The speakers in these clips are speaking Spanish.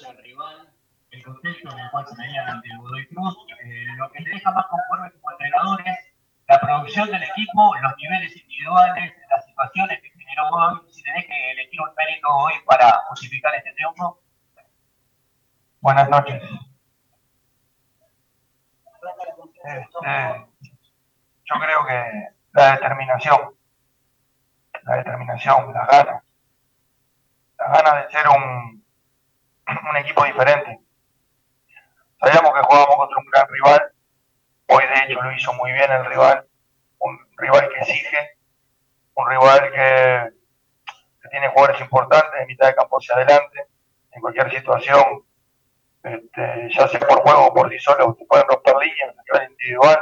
el rival, el contexto en el cual se veía ante el Godoy Cruz, eh, lo que te deja más conforme como entrenador es la producción del equipo, los niveles individuales, las situaciones que generó hoy, si tenés que elegir un mérito hoy para justificar este triunfo. Buenas noches. Este, yo creo que la determinación, la determinación, las ganas, las ganas de ser un, un equipo diferente. Sabíamos que jugábamos contra un gran rival, hoy de hecho lo hizo muy bien el rival, un rival que exige, un rival que, tiene jugadores importantes de mitad de campo hacia adelante, en cualquier situación, este, ya sea por juego o por sí solo, pueden romper líneas a nivel individual,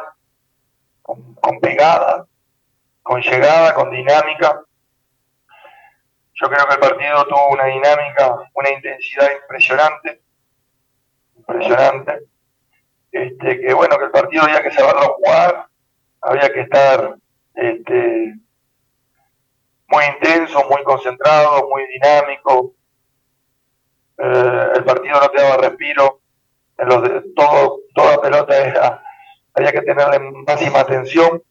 con, con pegada, con llegada, con dinámica. Yo creo que el partido tuvo una dinámica, una intensidad impresionante, impresionante. Este, que bueno, que el partido había que saberlo jugar, había que estar este, muy intenso, muy concentrado, muy dinámico. Eh, el partido no te daba respiro, en los de, todo, toda pelota era, había que tenerle máxima atención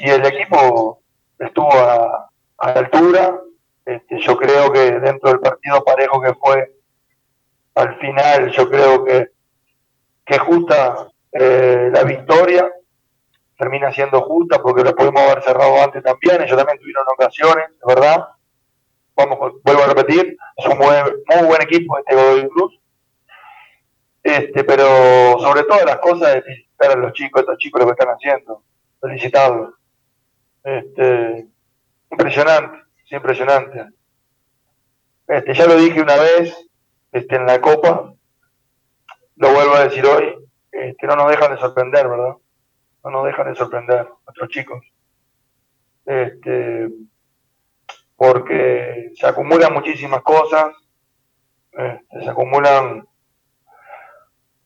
y el equipo estuvo a, a la altura. Este, yo creo que dentro del partido parejo que fue al final, yo creo que, que justa eh, la victoria termina siendo justa porque lo pudimos haber cerrado antes también. Ellos también tuvieron ocasiones, ¿verdad? Vamos, vuelvo a repetir, es un muy, muy buen equipo este Godoy Cruz. Este, pero sobre todas las cosas, de felicitar a los chicos, estos chicos lo que están haciendo, felicitarlos. Este, impresionante, sí, impresionante. Este, ya lo dije una vez este, en la Copa, lo vuelvo a decir hoy, este, no nos dejan de sorprender, ¿verdad? No nos dejan de sorprender nuestros chicos. Este, porque se acumulan muchísimas cosas, este, se acumulan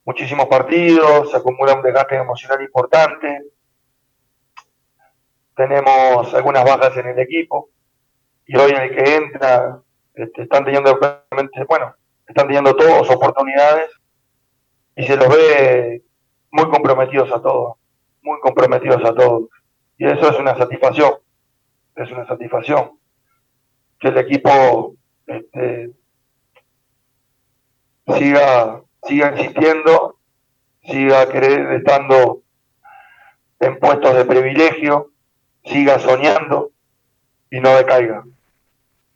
muchísimos partidos, se acumula un desgaste emocional importante, tenemos algunas bajas en el equipo y hoy en el que entra este, están teniendo bueno, están teniendo todos oportunidades y se los ve muy comprometidos a todos, muy comprometidos a todos. Y eso es una satisfacción, es una satisfacción que el equipo este, siga, siga insistiendo, siga querer, estando en puestos de privilegio, siga soñando y no decaiga.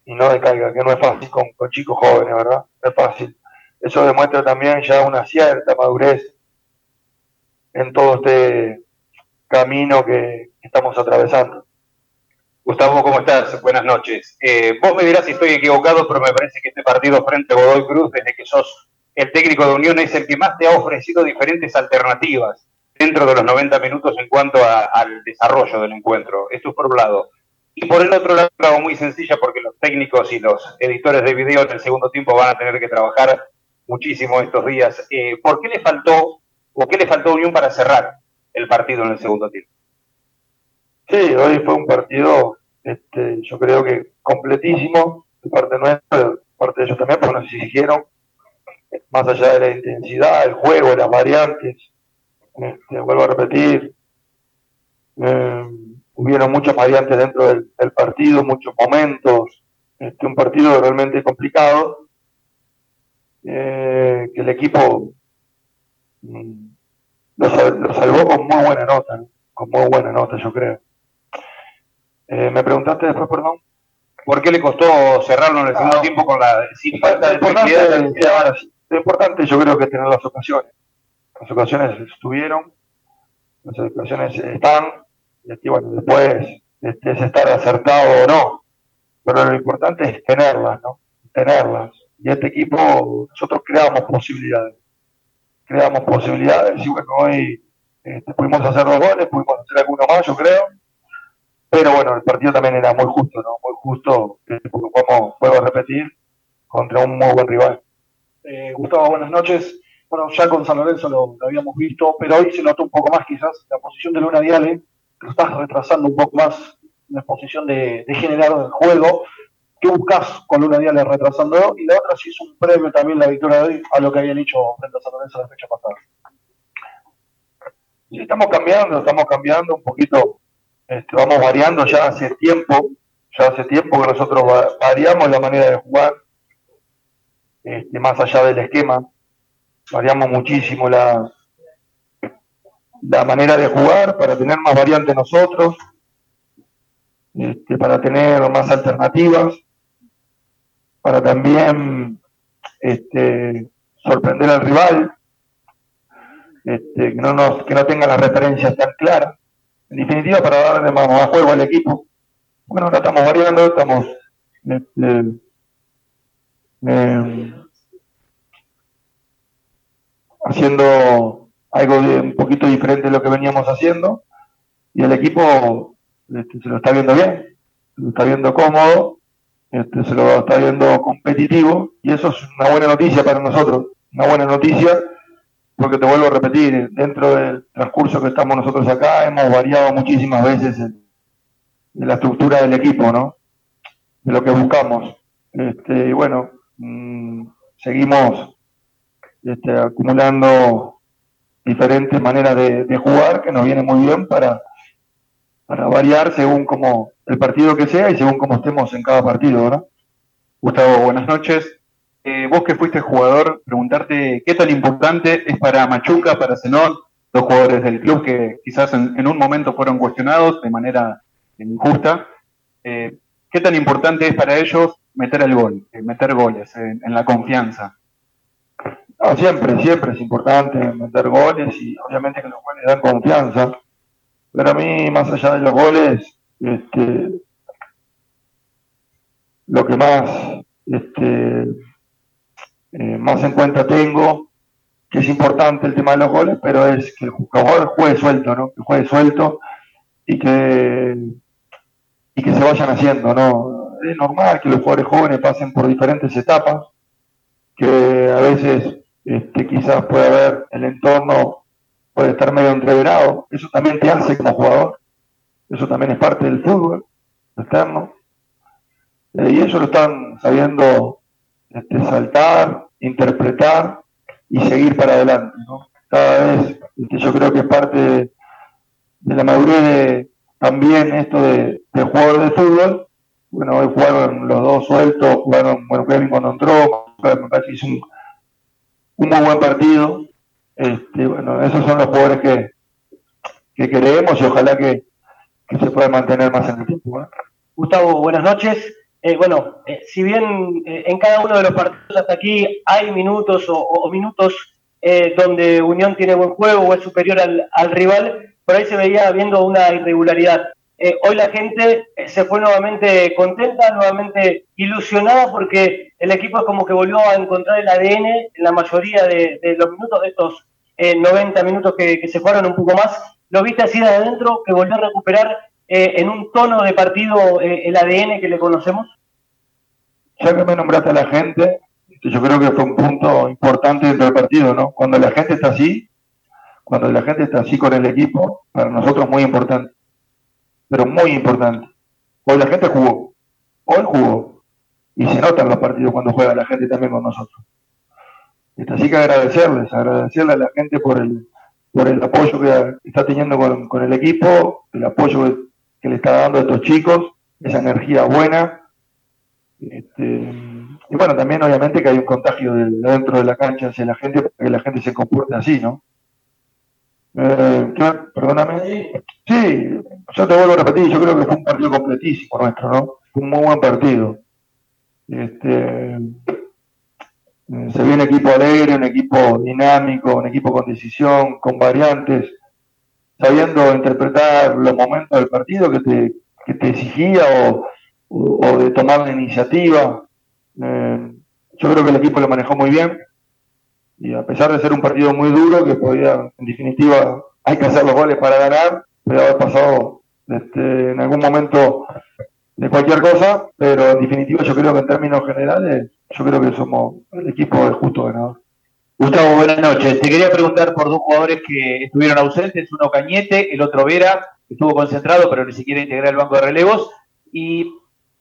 Y no decaiga, que no es fácil con, chicos jóvenes, ¿verdad? No es fácil. Eso demuestra también ya una cierta madurez en todo este camino que estamos atravesando. Gustavo, ¿cómo estás? Buenas noches. Eh, vos me dirás si estoy equivocado, pero me parece que este partido frente a Godoy Cruz, desde que sos el técnico de Unión, es el que más te ha ofrecido diferentes alternativas dentro de los 90 minutos en cuanto al desarrollo del encuentro. Esto es por un lado. Y por el otro lado, algo muy sencilla, porque los técnicos y los editores de video en el segundo tiempo van a tener que trabajar muchísimo estos días. Eh, ¿Por qué le faltó o qué le faltó a Unión para cerrar el partido en el segundo tiempo? Sí, hoy fue un partido, este, yo creo que completísimo, de parte nuestra, de parte de ellos también, porque nos exigieron, más allá de la intensidad, el juego, las variantes, este, vuelvo a repetir, eh, hubieron muchas variantes dentro del, partido, muchos momentos, este, un partido realmente complicado, eh, que el equipo mm, lo, salvó con muy buena nota, con muy buena nota yo creo. Eh, ¿Me preguntaste después, perdón? ¿Por qué le costó cerrarlo en el segundo tiempo con la sin falta de importante, Lo importante yo creo que es tener las ocasiones las ocasiones estuvieron, las ocasiones están, y bueno, después este, es estar acertado o no, pero lo importante es tenerlas, ¿no? Tenerlas. Y este equipo, nosotros creamos posibilidades, creamos posibilidades, y bueno, hoy este, pudimos hacer dos goles, pudimos hacer algunos más, yo creo, pero bueno, el partido también era muy justo, ¿no? Muy justo, este, porque puedo repetir, contra un muy buen rival. Eh, Gustavo, buenas noches bueno, ya con San Lorenzo lo, habíamos visto, pero hoy se notó un poco más quizás la posición de Luna Viale, lo estás retrasando un poco más la posición de, generar el juego. qué buscas con Luna Díaz retrasando y la otra si es un premio también la victoria de hoy a lo que habían dicho frente a la fecha pasada. Sí, estamos cambiando, estamos cambiando un poquito, este, vamos variando ya hace tiempo, ya hace tiempo que nosotros variamos la manera de jugar, este, más allá del esquema, variamos muchísimo la, la manera de jugar para tener más variantes nosotros, este, para tener más alternativas, para también este, sorprender al rival, este, que, no nos, que no tenga las referencias tan claras. En definitiva, para darle más, más juego al equipo. Bueno, ahora estamos variando, estamos este, eh, haciendo algo de, un poquito diferente de lo que veníamos haciendo y el equipo este, se lo está viendo bien, se lo está viendo cómodo, este, se lo está viendo competitivo y eso es una buena noticia para nosotros, una buena noticia porque te vuelvo a repetir, dentro del transcurso que estamos nosotros acá hemos variado muchísimas veces de la estructura del equipo, ¿no? De lo que buscamos. Este, y bueno, mm, seguimos este, acumulando diferentes maneras de, jugar que nos viene muy bien para, para variar según como el partido que sea y según cómo estemos en cada partido, ¿no? Gustavo, buenas noches. Eh, vos que fuiste jugador, preguntarte qué tan importante es para Machuca, para Zenón, los jugadores del club que quizás en, un momento fueron cuestionados de manera injusta, eh, qué tan importante es para ellos meter el gol, eh, meter goles en la confianza siempre, siempre es importante meter goles y obviamente que los goles dan confianza. Pero a mí, más allá de los goles, este, lo que más, este, eh, más en cuenta tengo, que es importante el tema de los goles, pero es que el jugador juegue suelto, ¿no? Que juegue suelto y que, y que se vayan haciendo, ¿no? Es normal que los jugadores jóvenes pasen por diferentes etapas, que a veces este, quizás puede haber el entorno, puede estar medio entreverado, eso también te hace como jugador, eso también es parte del fútbol externo, eh, y ellos lo están sabiendo este, saltar, interpretar y seguir para adelante. Cada vez este, yo creo que es parte de, la madurez de, también esto de, de jugador de fútbol. Bueno, hoy jugaron los dos sueltos, jugaron, bueno, Kevin cuando entró, me parece que hizo un, un muy buen partido. Este, bueno, esos son los jugadores que, que queremos y ojalá que, se pueda mantener más en el tiempo. Gustavo, buenas noches. Eh, bueno, eh, si bien eh, en cada uno de los partidos hasta aquí hay minutos o, minutos donde Unión tiene buen juego o es superior al, al rival, por ahí se veía viendo una irregularidad. Eh, hoy la gente eh, se fue nuevamente contenta, nuevamente ilusionada porque el equipo es como que volvió a encontrar el ADN en la mayoría de, los minutos de estos 90 eh, minutos que, se fueron un poco más. ¿Lo viste así de adentro, que volvió a recuperar en un tono de partido el ADN que le conocemos? Ya que me nombraste a la gente, yo creo que fue un punto importante dentro del partido, ¿no? Cuando la gente está así, cuando la gente está así con el equipo, para nosotros es muy importante pero muy importante. Hoy la gente jugó, hoy jugó, y se nota en los partidos cuando juega la gente también con nosotros. Así que agradecerles, agradecerle a la gente por el, por el apoyo que está teniendo con, el equipo, el apoyo que, le está dando a estos chicos, esa energía buena. Este, y bueno, también obviamente que hay un contagio dentro de la cancha hacia la gente para que la gente se comporte así, ¿no? Eh, perdóname. Sí, yo te vuelvo a repetir, yo creo que fue un partido completísimo nuestro, ¿no? Fue un muy buen partido. Este, eh, se vio un equipo alegre, un equipo dinámico, un equipo con decisión, con variantes, sabiendo interpretar los momentos del partido que te, que te exigía o, o, de tomar la iniciativa. Eh, yo creo que el equipo lo manejó muy bien y a pesar de ser un partido muy duro, que podía, en definitiva, hay que hacer los goles para ganar, puede haber pasado este, en algún momento de cualquier cosa, pero en definitiva yo creo que en términos generales, yo creo que somos el equipo de justo ganador. Gustavo, buenas noches. Te quería preguntar por dos jugadores que estuvieron ausentes, uno Cañete, el otro Vera, estuvo concentrado, pero ni siquiera integró el banco de relevos. Y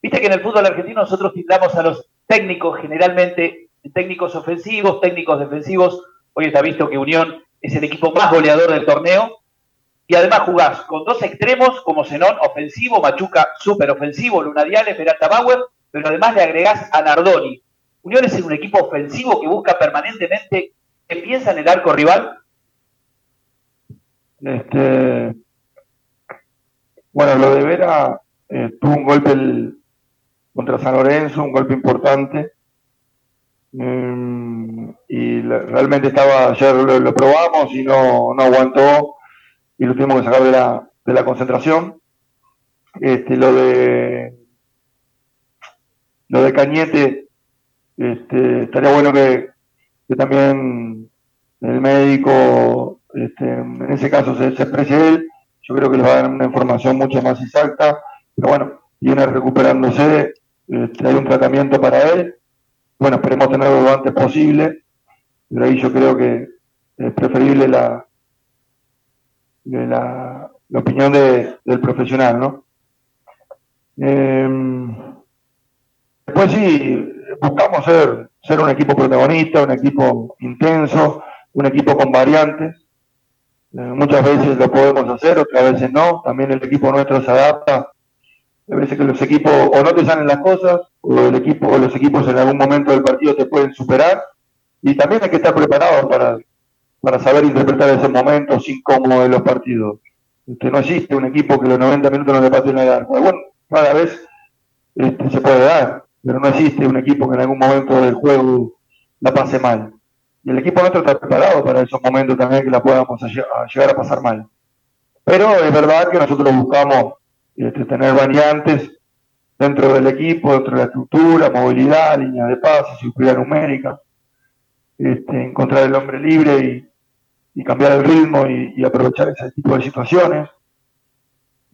Viste que en el fútbol argentino nosotros tildamos a los técnicos generalmente técnicos ofensivos, técnicos defensivos. Hoy está visto que Unión es el equipo más goleador del torneo. Y además jugás con dos extremos como Zenón, ofensivo, Machuca, súper ofensivo, Luna Diales, Peralta Bauer, pero además le agregás a Nardoni. Unión es un equipo ofensivo que busca permanentemente, que piensa en el arco rival. Este, bueno, lo de Vera eh, tuvo un golpe contra San Lorenzo, un golpe importante. Mm, y realmente estaba, ayer lo, probamos y no, no, aguantó y lo tuvimos que sacar de la, de la concentración. Este, lo de lo de Cañete, este, estaría bueno que, que también el médico, este, en ese caso se, se él, yo creo que les va a dar una información mucho más exacta, pero bueno, viene recuperándose, este, hay un tratamiento para él, bueno, esperemos tenerlo lo antes posible, pero ahí yo creo que es preferible la, la, opinión de, del profesional, ¿no? Em, después sí, buscamos ser, ser un equipo protagonista, un equipo intenso, un equipo con variantes. Eh, muchas veces lo podemos hacer, otras veces no. También el equipo nuestro se adapta. Hay veces que los equipos o no te salen las cosas, o el equipo o los equipos en algún momento del partido te pueden superar. Y también hay que estar preparado para, para saber interpretar esos momentos incómodos de los partidos. Este, no existe un equipo que los 90 minutos no le pase una edad. Bueno, cada vez este, se puede dar, pero no existe un equipo que en algún momento del juego la pase mal. Y el equipo nuestro está preparado para esos momentos también que la podamos llegar a pasar mal. Pero es verdad que nosotros buscamos este, tener variantes dentro del equipo, dentro de la estructura, movilidad, línea de pases, seguridad numérica, este, encontrar el hombre libre y, cambiar el ritmo y, aprovechar ese tipo de situaciones.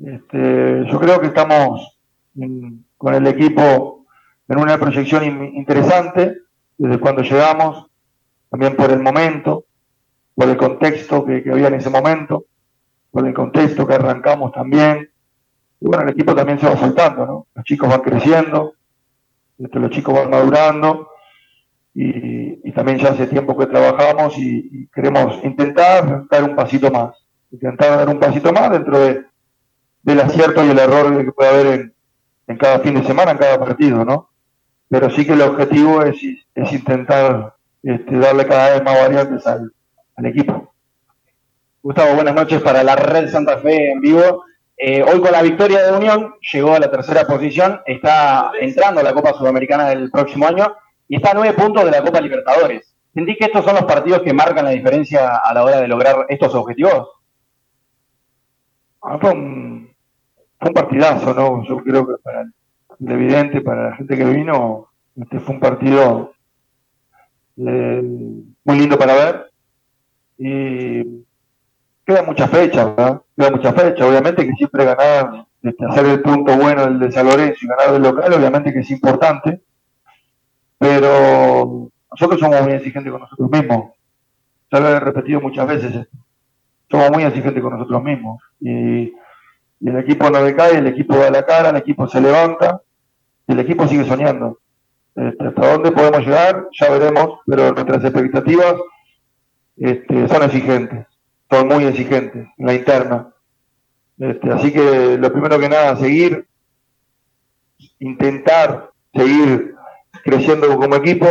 Este, yo creo que estamos con el equipo en una proyección interesante desde cuando llegamos, también por el momento, por el contexto que, había en ese momento, por el contexto que arrancamos también. Y bueno, el equipo también se va soltando, ¿no? Los chicos van creciendo, este, los chicos van madurando y, también ya hace tiempo que trabajamos y, queremos intentar dar un pasito más, intentar dar un pasito más dentro de, del acierto y el error que puede haber en, cada fin de semana, en cada partido, ¿no? Pero sí que el objetivo es, es intentar este, darle cada vez más variantes al, equipo. Gustavo, buenas noches para la Red Santa Fe en vivo. Eh, hoy con la victoria de Unión llegó a la tercera posición, está entrando a la Copa Sudamericana del próximo año y está a nueve puntos de la Copa Libertadores. ¿Sentís que estos son los partidos que marcan la diferencia a la hora de lograr estos objetivos? Ah, fue, un, partidazo, ¿no? Yo creo que para el, evidente, para la gente que vino, este fue un partido eh, muy lindo para ver. Y queda mucha fecha, ¿verdad? Queda mucha fecha. Obviamente que siempre ganar, este, hacer el punto bueno del de San Lorenzo y ganar el local, obviamente que es importante. Pero nosotros somos muy exigentes con nosotros mismos. Ya lo he repetido muchas veces. Somos muy exigentes con nosotros mismos. Y, el equipo no decae, el equipo da la cara, el equipo se levanta y el equipo sigue soñando. Este, hasta dónde podemos llegar, ya veremos, pero nuestras expectativas este, son exigentes, son muy exigentes en la interna. Este, así que lo primero que nada, seguir, intentar seguir creciendo como equipo,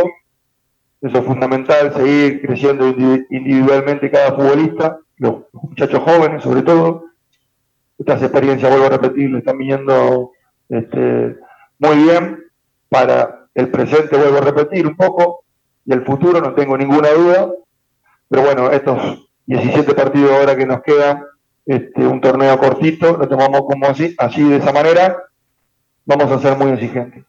eso es fundamental, seguir creciendo individualmente cada futbolista, los muchachos jóvenes sobre todo. Estas experiencias, vuelvo a repetir, le están viniendo este, muy bien para el presente, vuelvo a repetir un poco, y el futuro, no tengo ninguna duda. Pero bueno, estos 17 partidos ahora que nos quedan, este, un torneo cortito, lo tomamos como así, así de esa manera, vamos a ser muy exigentes.